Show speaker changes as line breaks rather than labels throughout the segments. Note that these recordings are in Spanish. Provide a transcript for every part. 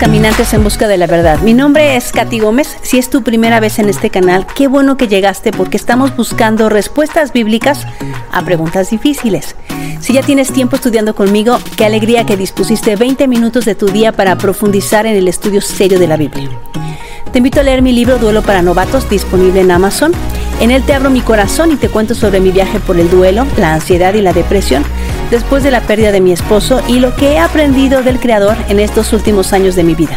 Caminantes en busca de la verdad. Mi nombre es Katy Gómez. Si es tu primera vez en este canal, qué bueno que llegaste porque estamos buscando respuestas bíblicas a preguntas difíciles. Si ya tienes tiempo estudiando conmigo, qué alegría que dispusiste 20 minutos de tu día para profundizar en el estudio serio de la Biblia. Te invito a leer mi libro Duelo para Novatos, disponible en Amazon. En él te abro mi corazón y te cuento sobre mi viaje por el duelo, la ansiedad y la depresión después de la pérdida de mi esposo y lo que he aprendido del Creador en estos últimos años de mi vida.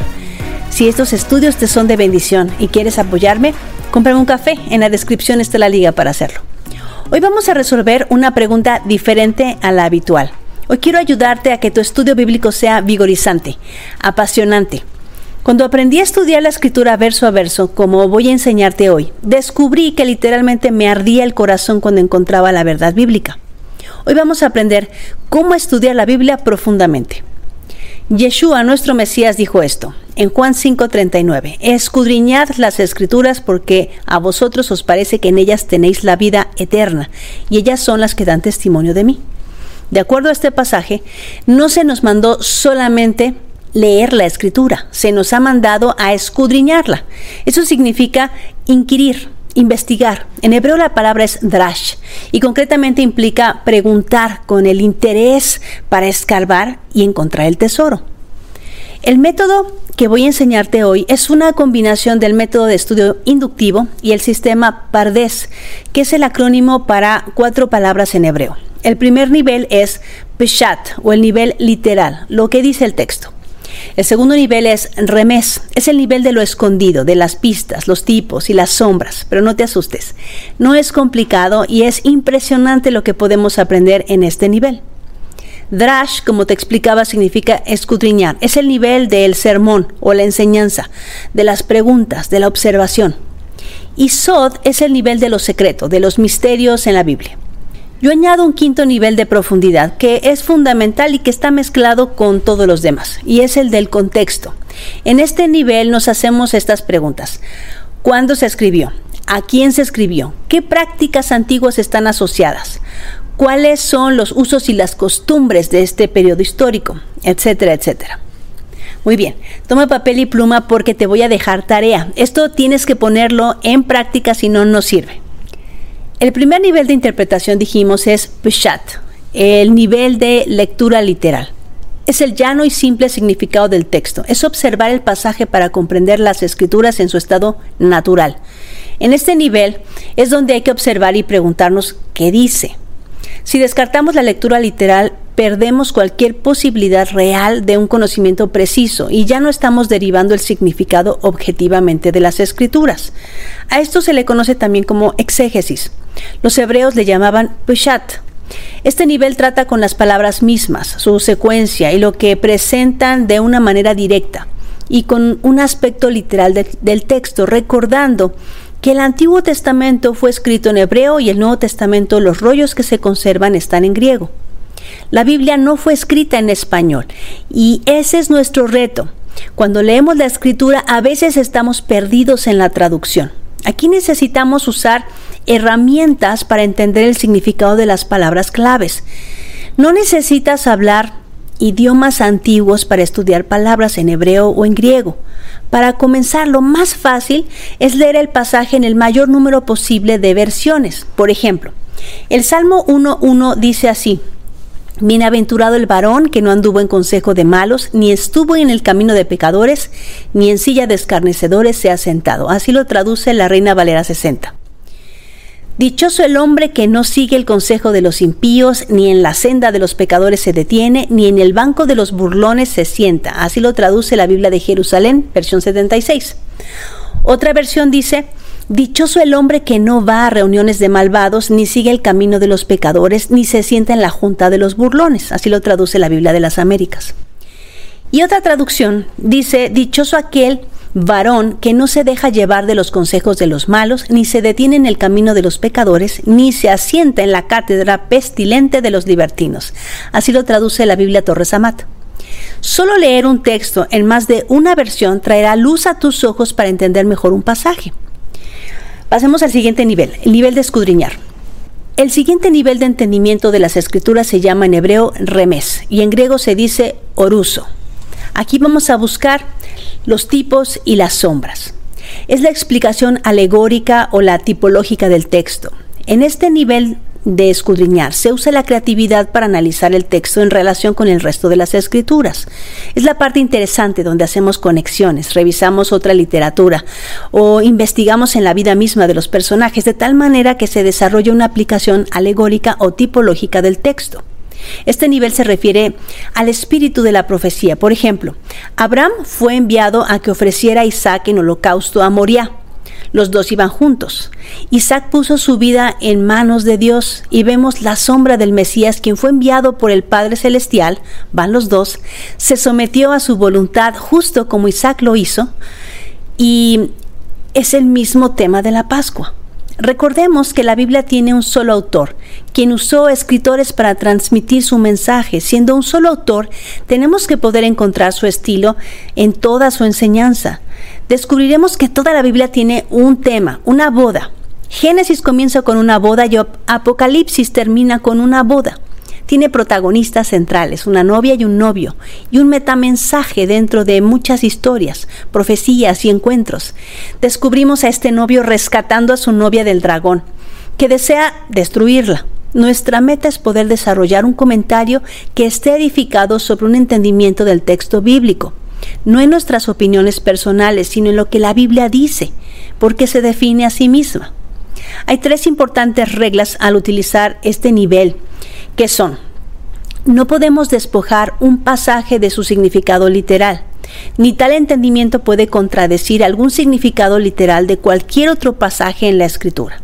Si estos estudios te son de bendición y quieres apoyarme, cómprame un café. En la descripción está la liga para hacerlo. Hoy vamos a resolver una pregunta diferente a la habitual. Hoy quiero ayudarte a que tu estudio bíblico sea vigorizante, apasionante. Cuando aprendí a estudiar la escritura verso a verso, como voy a enseñarte hoy, descubrí que literalmente me ardía el corazón cuando encontraba la verdad bíblica. Hoy vamos a aprender cómo estudiar la Biblia profundamente. Yeshua, nuestro Mesías, dijo esto en Juan 5:39, escudriñad las escrituras porque a vosotros os parece que en ellas tenéis la vida eterna, y ellas son las que dan testimonio de mí. De acuerdo a este pasaje, no se nos mandó solamente leer la escritura, se nos ha mandado a escudriñarla. Eso significa inquirir, investigar. En hebreo la palabra es drash y concretamente implica preguntar con el interés para escarbar y encontrar el tesoro. El método que voy a enseñarte hoy es una combinación del método de estudio inductivo y el sistema Pardes, que es el acrónimo para cuatro palabras en hebreo. El primer nivel es Peshat o el nivel literal, lo que dice el texto. El segundo nivel es remés, es el nivel de lo escondido, de las pistas, los tipos y las sombras, pero no te asustes. No es complicado y es impresionante lo que podemos aprender en este nivel. Drash, como te explicaba, significa escudriñar. Es el nivel del sermón o la enseñanza, de las preguntas, de la observación. Y Sod es el nivel de lo secreto, de los misterios en la Biblia. Yo añado un quinto nivel de profundidad que es fundamental y que está mezclado con todos los demás, y es el del contexto. En este nivel nos hacemos estas preguntas. ¿Cuándo se escribió? ¿A quién se escribió? ¿Qué prácticas antiguas están asociadas? ¿Cuáles son los usos y las costumbres de este periodo histórico? Etcétera, etcétera. Muy bien, toma papel y pluma porque te voy a dejar tarea. Esto tienes que ponerlo en práctica si no, no sirve. El primer nivel de interpretación, dijimos, es Peshat, el nivel de lectura literal. Es el llano y simple significado del texto. Es observar el pasaje para comprender las escrituras en su estado natural. En este nivel es donde hay que observar y preguntarnos qué dice. Si descartamos la lectura literal, perdemos cualquier posibilidad real de un conocimiento preciso y ya no estamos derivando el significado objetivamente de las escrituras. A esto se le conoce también como exégesis. Los hebreos le llamaban peshat. Este nivel trata con las palabras mismas, su secuencia y lo que presentan de una manera directa y con un aspecto literal del texto, recordando que el Antiguo Testamento fue escrito en hebreo y el Nuevo Testamento, los rollos que se conservan están en griego. La Biblia no fue escrita en español y ese es nuestro reto. Cuando leemos la escritura a veces estamos perdidos en la traducción. Aquí necesitamos usar herramientas para entender el significado de las palabras claves. No necesitas hablar idiomas antiguos para estudiar palabras en hebreo o en griego. Para comenzar, lo más fácil es leer el pasaje en el mayor número posible de versiones. Por ejemplo, el Salmo 1.1 dice así, Bienaventurado el varón que no anduvo en consejo de malos, ni estuvo en el camino de pecadores, ni en silla de escarnecedores se ha sentado. Así lo traduce la Reina Valera 60. Dichoso el hombre que no sigue el consejo de los impíos, ni en la senda de los pecadores se detiene, ni en el banco de los burlones se sienta. Así lo traduce la Biblia de Jerusalén, versión 76. Otra versión dice, Dichoso el hombre que no va a reuniones de malvados, ni sigue el camino de los pecadores, ni se sienta en la junta de los burlones. Así lo traduce la Biblia de las Américas. Y otra traducción dice, Dichoso aquel varón que no se deja llevar de los consejos de los malos, ni se detiene en el camino de los pecadores, ni se asienta en la cátedra pestilente de los libertinos. Así lo traduce la Biblia Torres Amat. Solo leer un texto en más de una versión traerá luz a tus ojos para entender mejor un pasaje. Pasemos al siguiente nivel, el nivel de escudriñar. El siguiente nivel de entendimiento de las escrituras se llama en hebreo remes y en griego se dice oruso. Aquí vamos a buscar los tipos y las sombras. Es la explicación alegórica o la tipológica del texto. En este nivel de escudriñar. Se usa la creatividad para analizar el texto en relación con el resto de las escrituras. Es la parte interesante donde hacemos conexiones, revisamos otra literatura o investigamos en la vida misma de los personajes de tal manera que se desarrolla una aplicación alegórica o tipológica del texto. Este nivel se refiere al espíritu de la profecía. Por ejemplo, Abraham fue enviado a que ofreciera a Isaac en holocausto a Moriah. Los dos iban juntos. Isaac puso su vida en manos de Dios y vemos la sombra del Mesías, quien fue enviado por el Padre Celestial, van los dos, se sometió a su voluntad justo como Isaac lo hizo y es el mismo tema de la Pascua. Recordemos que la Biblia tiene un solo autor, quien usó escritores para transmitir su mensaje. Siendo un solo autor, tenemos que poder encontrar su estilo en toda su enseñanza. Descubriremos que toda la Biblia tiene un tema, una boda. Génesis comienza con una boda y Apocalipsis termina con una boda tiene protagonistas centrales, una novia y un novio, y un metamensaje dentro de muchas historias, profecías y encuentros. Descubrimos a este novio rescatando a su novia del dragón, que desea destruirla. Nuestra meta es poder desarrollar un comentario que esté edificado sobre un entendimiento del texto bíblico, no en nuestras opiniones personales, sino en lo que la Biblia dice, porque se define a sí misma. Hay tres importantes reglas al utilizar este nivel que son, no podemos despojar un pasaje de su significado literal, ni tal entendimiento puede contradecir algún significado literal de cualquier otro pasaje en la escritura.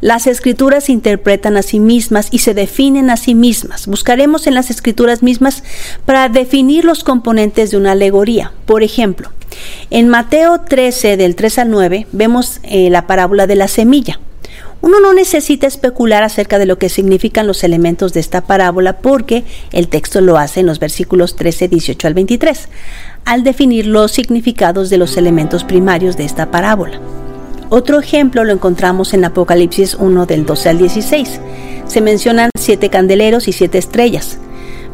Las escrituras se interpretan a sí mismas y se definen a sí mismas. Buscaremos en las escrituras mismas para definir los componentes de una alegoría. Por ejemplo, en Mateo 13 del 3 al 9 vemos eh, la parábola de la semilla. Uno no necesita especular acerca de lo que significan los elementos de esta parábola porque el texto lo hace en los versículos 13, 18 al 23, al definir los significados de los elementos primarios de esta parábola. Otro ejemplo lo encontramos en Apocalipsis 1 del 12 al 16. Se mencionan siete candeleros y siete estrellas.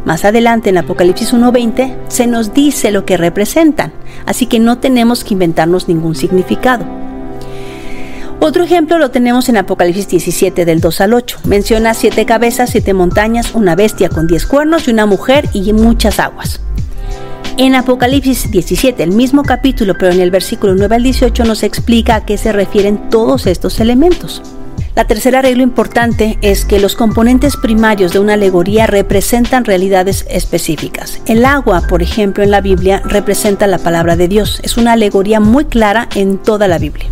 Más adelante en Apocalipsis 1.20 se nos dice lo que representan, así que no tenemos que inventarnos ningún significado. Otro ejemplo lo tenemos en Apocalipsis 17 del 2 al 8. Menciona siete cabezas, siete montañas, una bestia con diez cuernos y una mujer y muchas aguas. En Apocalipsis 17, el mismo capítulo, pero en el versículo 9 al 18 nos explica a qué se refieren todos estos elementos. La tercera regla importante es que los componentes primarios de una alegoría representan realidades específicas. El agua, por ejemplo, en la Biblia representa la palabra de Dios. Es una alegoría muy clara en toda la Biblia.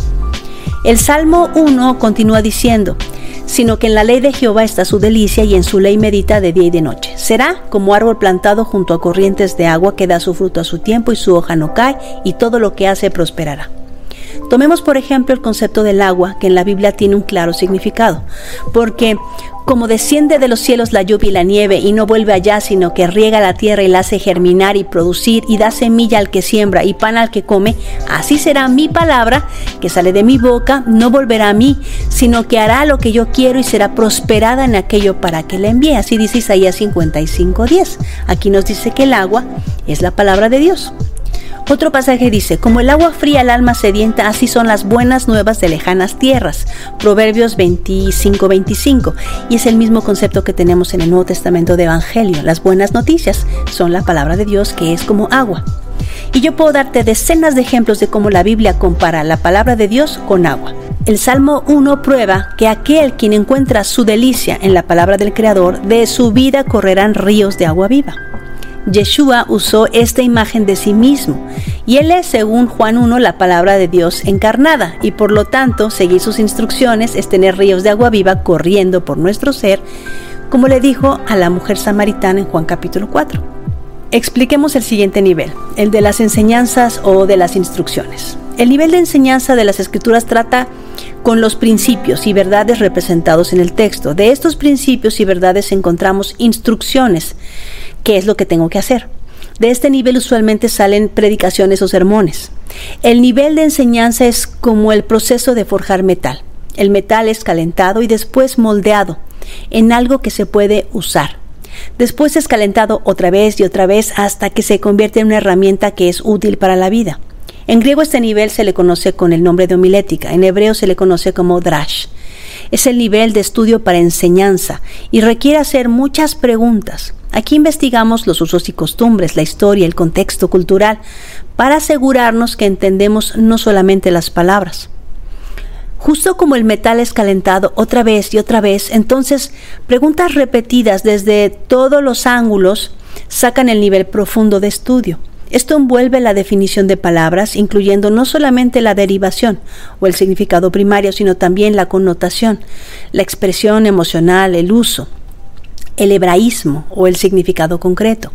El Salmo 1 continúa diciendo, sino que en la ley de Jehová está su delicia y en su ley medita de día y de noche. Será como árbol plantado junto a corrientes de agua que da su fruto a su tiempo y su hoja no cae y todo lo que hace prosperará. Tomemos por ejemplo el concepto del agua, que en la Biblia tiene un claro significado, porque como desciende de los cielos la lluvia y la nieve y no vuelve allá, sino que riega la tierra y la hace germinar y producir y da semilla al que siembra y pan al que come, así será mi palabra que sale de mi boca, no volverá a mí, sino que hará lo que yo quiero y será prosperada en aquello para que la envíe. Así dice Isaías 55:10. Aquí nos dice que el agua es la palabra de Dios. Otro pasaje dice, como el agua fría al alma sedienta, así son las buenas nuevas de lejanas tierras. Proverbios 25, 25. Y es el mismo concepto que tenemos en el Nuevo Testamento de Evangelio. Las buenas noticias son la palabra de Dios que es como agua. Y yo puedo darte decenas de ejemplos de cómo la Biblia compara la palabra de Dios con agua. El Salmo 1 prueba que aquel quien encuentra su delicia en la palabra del Creador, de su vida correrán ríos de agua viva. Yeshua usó esta imagen de sí mismo y él es, según Juan 1, la palabra de Dios encarnada y por lo tanto seguir sus instrucciones es tener ríos de agua viva corriendo por nuestro ser, como le dijo a la mujer samaritana en Juan capítulo 4. Expliquemos el siguiente nivel, el de las enseñanzas o de las instrucciones. El nivel de enseñanza de las escrituras trata con los principios y verdades representados en el texto. De estos principios y verdades encontramos instrucciones qué es lo que tengo que hacer. De este nivel usualmente salen predicaciones o sermones. El nivel de enseñanza es como el proceso de forjar metal. El metal es calentado y después moldeado en algo que se puede usar. Después es calentado otra vez y otra vez hasta que se convierte en una herramienta que es útil para la vida. En griego este nivel se le conoce con el nombre de homilética, en hebreo se le conoce como drash. Es el nivel de estudio para enseñanza y requiere hacer muchas preguntas. Aquí investigamos los usos y costumbres, la historia, el contexto cultural, para asegurarnos que entendemos no solamente las palabras. Justo como el metal es calentado otra vez y otra vez, entonces preguntas repetidas desde todos los ángulos sacan el nivel profundo de estudio. Esto envuelve la definición de palabras, incluyendo no solamente la derivación o el significado primario, sino también la connotación, la expresión emocional, el uso, el hebraísmo o el significado concreto.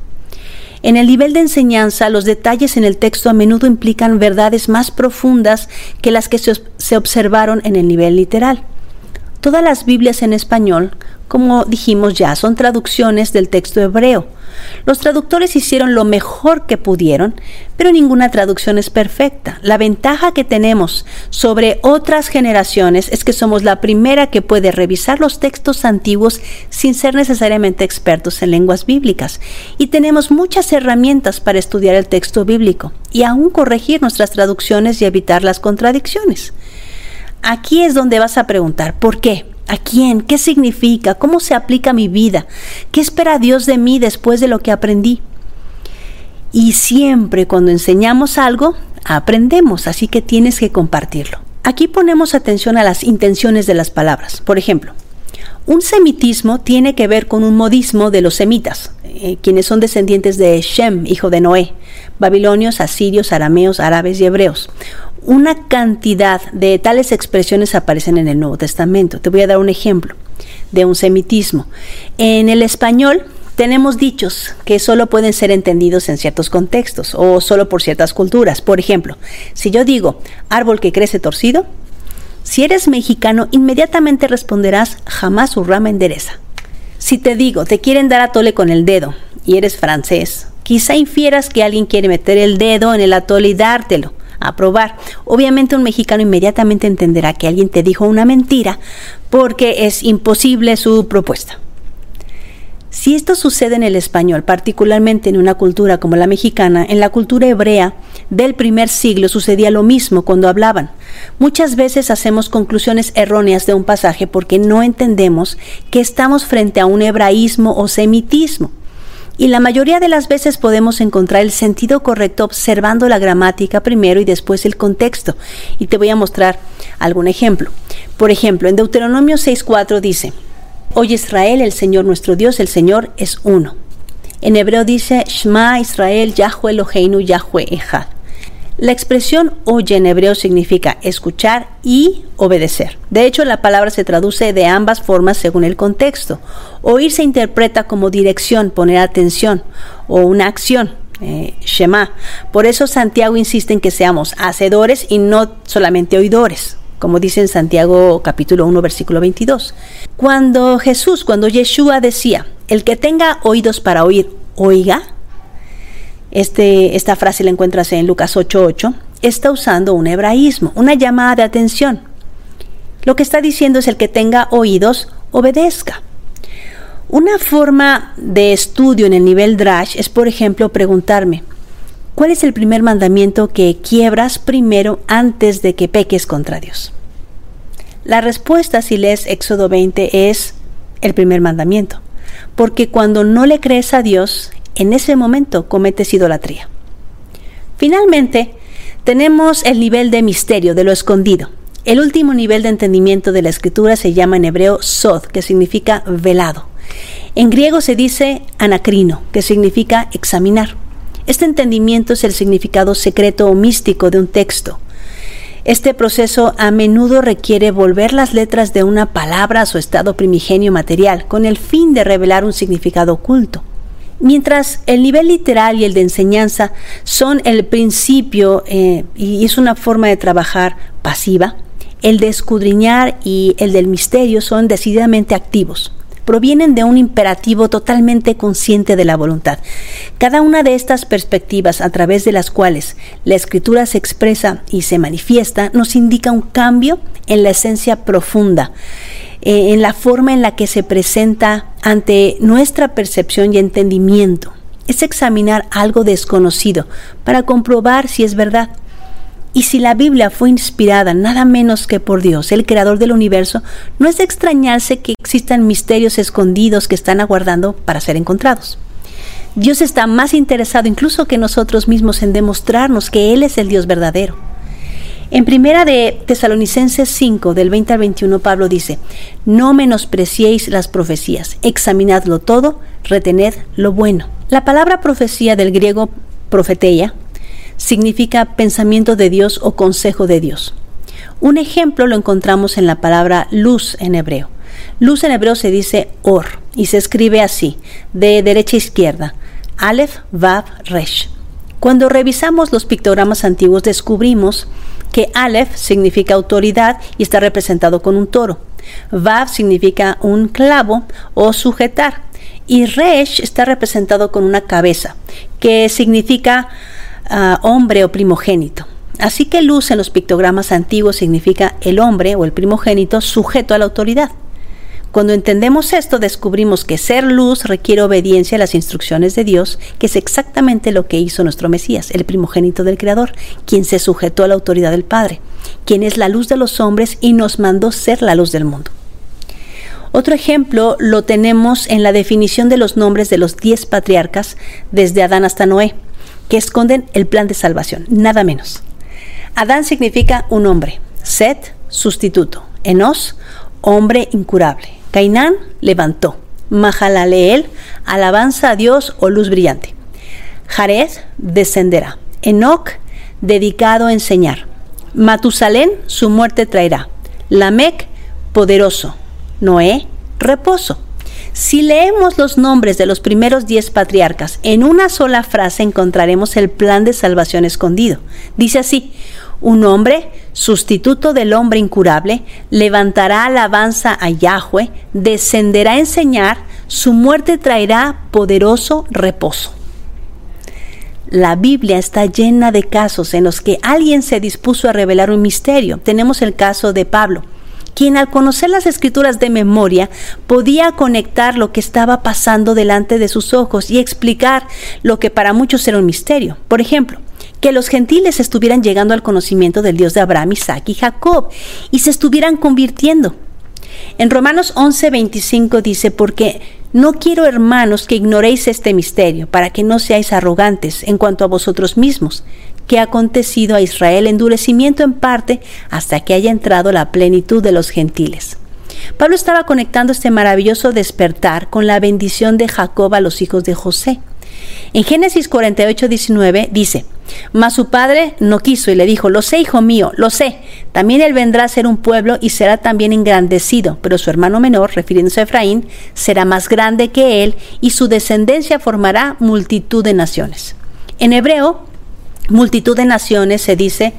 En el nivel de enseñanza, los detalles en el texto a menudo implican verdades más profundas que las que se, observaron en el nivel literal. Todas las Biblias en español, como dijimos ya, son traducciones del texto hebreo. Los traductores hicieron lo mejor que pudieron, pero ninguna traducción es perfecta. La ventaja que tenemos sobre otras generaciones es que somos la primera que puede revisar los textos antiguos sin ser necesariamente expertos en lenguas bíblicas. Y tenemos muchas herramientas para estudiar el texto bíblico y aún corregir nuestras traducciones y evitar las contradicciones. Aquí es donde vas a preguntar, ¿por qué? ¿A quién? ¿Qué significa? ¿Cómo se aplica a mi vida? ¿Qué espera Dios de mí después de lo que aprendí? Y siempre cuando enseñamos algo, aprendemos, así que tienes que compartirlo. Aquí ponemos atención a las intenciones de las palabras. Por ejemplo, un semitismo tiene que ver con un modismo de los semitas, eh, quienes son descendientes de Shem, hijo de Noé, babilonios, asirios, arameos, árabes y hebreos una cantidad de tales expresiones aparecen en el Nuevo Testamento. Te voy a dar un ejemplo de un semitismo. En el español tenemos dichos que solo pueden ser entendidos en ciertos contextos o solo por ciertas culturas. Por ejemplo, si yo digo árbol que crece torcido, si eres mexicano inmediatamente responderás jamás su rama endereza. Si te digo te quieren dar atole con el dedo y eres francés, quizá infieras que alguien quiere meter el dedo en el atole y dártelo aprobar. Obviamente un mexicano inmediatamente entenderá que alguien te dijo una mentira porque es imposible su propuesta. Si esto sucede en el español, particularmente en una cultura como la mexicana, en la cultura hebrea del primer siglo sucedía lo mismo cuando hablaban. Muchas veces hacemos conclusiones erróneas de un pasaje porque no entendemos que estamos frente a un hebraísmo o semitismo y la mayoría de las veces podemos encontrar el sentido correcto observando la gramática primero y después el contexto. Y te voy a mostrar algún ejemplo. Por ejemplo, en Deuteronomio 6.4 dice, Oye Israel, el Señor nuestro Dios, el Señor es uno. En hebreo dice, Shema Israel, Yahweh Eloheinu, Yahweh Echad. La expresión oye en hebreo significa escuchar y obedecer. De hecho, la palabra se traduce de ambas formas según el contexto. Oír se interpreta como dirección, poner atención o una acción. Eh, Shema. Por eso Santiago insiste en que seamos hacedores y no solamente oidores, como dice en Santiago capítulo 1 versículo 22. Cuando Jesús, cuando Yeshua decía, el que tenga oídos para oír, oiga, este, esta frase la encuentras en Lucas 8:8, está usando un hebraísmo, una llamada de atención. Lo que está diciendo es el que tenga oídos, obedezca. Una forma de estudio en el nivel Drash es, por ejemplo, preguntarme, ¿cuál es el primer mandamiento que quiebras primero antes de que peques contra Dios? La respuesta, si lees Éxodo 20, es el primer mandamiento, porque cuando no le crees a Dios, en ese momento cometes idolatría. Finalmente, tenemos el nivel de misterio, de lo escondido. El último nivel de entendimiento de la escritura se llama en hebreo sod, que significa velado. En griego se dice anacrino, que significa examinar. Este entendimiento es el significado secreto o místico de un texto. Este proceso a menudo requiere volver las letras de una palabra a su estado primigenio material, con el fin de revelar un significado oculto. Mientras el nivel literal y el de enseñanza son el principio eh, y es una forma de trabajar pasiva, el de escudriñar y el del misterio son decididamente activos. Provienen de un imperativo totalmente consciente de la voluntad. Cada una de estas perspectivas a través de las cuales la escritura se expresa y se manifiesta nos indica un cambio en la esencia profunda eh, en la forma en la que se presenta ante nuestra percepción y entendimiento. Es examinar algo desconocido para comprobar si es verdad. Y si la Biblia fue inspirada nada menos que por Dios, el creador del universo, no es de extrañarse que existan misterios escondidos que están aguardando para ser encontrados. Dios está más interesado incluso que nosotros mismos en demostrarnos que Él es el Dios verdadero. En primera de Tesalonicenses 5, del 20 al 21, Pablo dice, no menospreciéis las profecías, examinadlo todo, retened lo bueno. La palabra profecía del griego profeteia significa pensamiento de Dios o consejo de Dios. Un ejemplo lo encontramos en la palabra luz en hebreo. Luz en hebreo se dice or y se escribe así, de derecha a izquierda, Aleph, Vav, Resh. Cuando revisamos los pictogramas antiguos descubrimos que Aleph significa autoridad y está representado con un toro. Vav significa un clavo o sujetar. Y Resh está representado con una cabeza, que significa ah, hombre o primogénito. Así que luz en los pictogramas antiguos significa el hombre o el primogénito sujeto a la autoridad. Cuando entendemos esto, descubrimos que ser luz requiere obediencia a las instrucciones de Dios, que es exactamente lo que hizo nuestro Mesías, el primogénito del Creador, quien se sujetó a la autoridad del Padre, quien es la luz de los hombres y nos mandó ser la luz del mundo. Otro ejemplo lo tenemos en la definición de los nombres de los diez patriarcas desde Adán hasta Noé, que esconden el plan de salvación, nada menos. Adán significa un hombre, Set, sustituto, Enos, hombre incurable, Cainán levantó. Mahalaleel, alabanza a Dios o luz brillante. Jared descenderá. Enoch, dedicado a enseñar. Matusalén, su muerte traerá. Lamec, poderoso. Noé, reposo. Si leemos los nombres de los primeros diez patriarcas en una sola frase encontraremos el plan de salvación escondido. Dice así, un hombre, sustituto del hombre incurable, levantará alabanza a Yahweh, descenderá a enseñar, su muerte traerá poderoso reposo. La Biblia está llena de casos en los que alguien se dispuso a revelar un misterio. Tenemos el caso de Pablo, quien al conocer las escrituras de memoria podía conectar lo que estaba pasando delante de sus ojos y explicar lo que para muchos era un misterio. Por ejemplo, que los gentiles estuvieran llegando al conocimiento del Dios de Abraham, Isaac y Jacob y se estuvieran convirtiendo. En Romanos 11:25 dice, porque no quiero, hermanos, que ignoréis este misterio, para que no seáis arrogantes en cuanto a vosotros mismos, que ha acontecido a Israel endurecimiento en parte hasta que haya entrado la plenitud de los gentiles. Pablo estaba conectando este maravilloso despertar con la bendición de Jacob a los hijos de José. En Génesis 48, 19 dice, mas su padre no quiso y le dijo, lo sé, hijo mío, lo sé, también él vendrá a ser un pueblo y será también engrandecido, pero su hermano menor, refiriéndose a Efraín, será más grande que él y su descendencia formará multitud de naciones. En hebreo, multitud de naciones se dice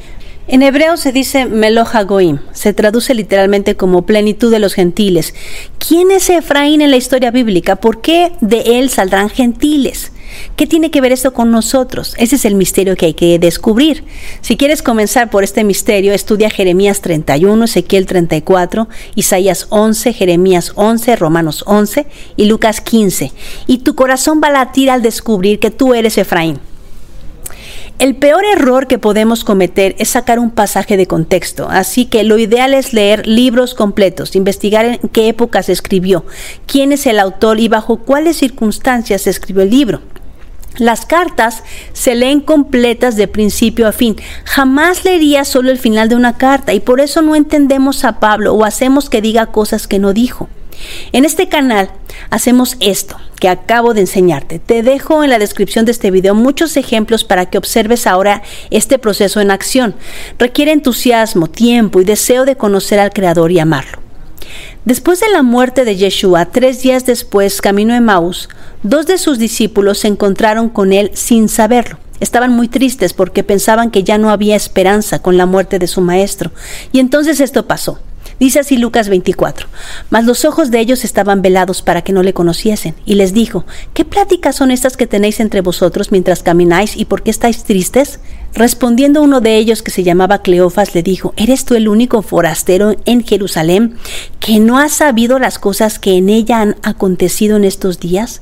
en hebreo se dice Meloja Goim, se traduce literalmente como plenitud de los gentiles. ¿Quién es Efraín en la historia bíblica? ¿Por qué de él saldrán gentiles? ¿Qué tiene que ver esto con nosotros? Ese es el misterio que hay que descubrir. Si quieres comenzar por este misterio, estudia Jeremías 31, Ezequiel 34, Isaías 11, Jeremías 11, Romanos 11 y Lucas 15. Y tu corazón va a latir al descubrir que tú eres Efraín. El peor error que podemos cometer es sacar un pasaje de contexto, así que lo ideal es leer libros completos, investigar en qué época se escribió, quién es el autor y bajo cuáles circunstancias se escribió el libro. Las cartas se leen completas de principio a fin. Jamás leería solo el final de una carta y por eso no entendemos a Pablo o hacemos que diga cosas que no dijo. En este canal hacemos esto que acabo de enseñarte. Te dejo en la descripción de este video muchos ejemplos para que observes ahora este proceso en acción. Requiere entusiasmo, tiempo y deseo de conocer al Creador y amarlo. Después de la muerte de Yeshua, tres días después, camino de Maús, dos de sus discípulos se encontraron con él sin saberlo. Estaban muy tristes porque pensaban que ya no había esperanza con la muerte de su maestro. Y entonces esto pasó. Dice así Lucas 24. Mas los ojos de ellos estaban velados para que no le conociesen. Y les dijo, ¿qué pláticas son estas que tenéis entre vosotros mientras camináis y por qué estáis tristes? Respondiendo uno de ellos que se llamaba Cleofas le dijo, ¿eres tú el único forastero en Jerusalén que no ha sabido las cosas que en ella han acontecido en estos días?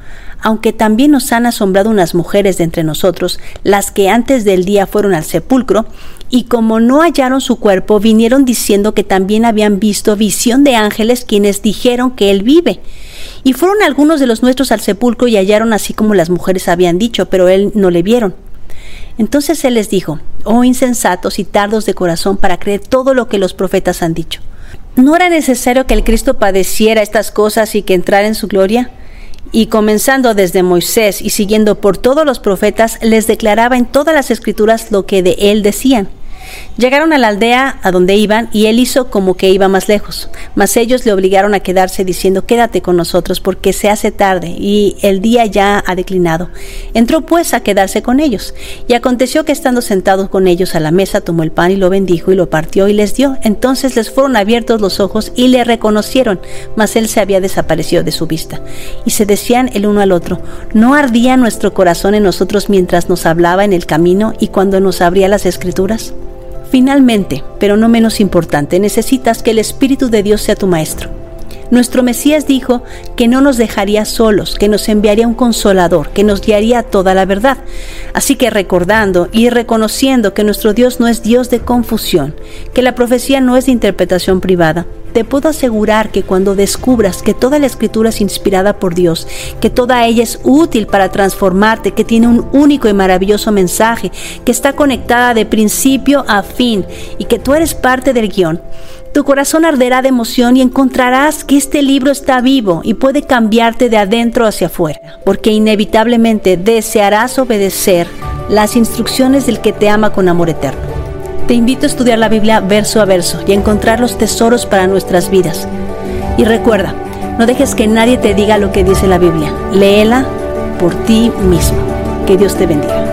Aunque también nos han asombrado unas mujeres de entre nosotros, las que antes del día fueron al sepulcro, y como no hallaron su cuerpo, vinieron diciendo que también habían visto visión de ángeles quienes dijeron que Él vive. Y fueron algunos de los nuestros al sepulcro y hallaron así como las mujeres habían dicho, pero Él no le vieron. Entonces él les dijo, oh insensatos y tardos de corazón para creer todo lo que los profetas han dicho. ¿No era necesario que el Cristo padeciera estas cosas y que entrara en su gloria? Y comenzando desde Moisés y siguiendo por todos los profetas, les declaraba en todas las escrituras lo que de él decían. Llegaron a la aldea a donde iban y él hizo como que iba más lejos, mas ellos le obligaron a quedarse diciendo quédate con nosotros porque se hace tarde y el día ya ha declinado. Entró pues a quedarse con ellos y aconteció que estando sentados con ellos a la mesa tomó el pan y lo bendijo y lo partió y les dio. Entonces les fueron abiertos los ojos y le reconocieron, mas él se había desaparecido de su vista. Y se decían el uno al otro, ¿no ardía nuestro corazón en nosotros mientras nos hablaba en el camino y cuando nos abría las escrituras? Finalmente, pero no menos importante, necesitas que el Espíritu de Dios sea tu maestro. Nuestro Mesías dijo que no nos dejaría solos, que nos enviaría un consolador, que nos guiaría toda la verdad. Así que recordando y reconociendo que nuestro Dios no es Dios de confusión, que la profecía no es de interpretación privada, te puedo asegurar que cuando descubras que toda la escritura es inspirada por Dios, que toda ella es útil para transformarte, que tiene un único y maravilloso mensaje, que está conectada de principio a fin y que tú eres parte del guion, tu corazón arderá de emoción y encontrarás que este libro está vivo y puede cambiarte de adentro hacia afuera, porque inevitablemente desearás obedecer las instrucciones del que te ama con amor eterno. Te invito a estudiar la Biblia verso a verso y a encontrar los tesoros para nuestras vidas. Y recuerda, no dejes que nadie te diga lo que dice la Biblia. Léela por ti mismo. Que Dios te bendiga.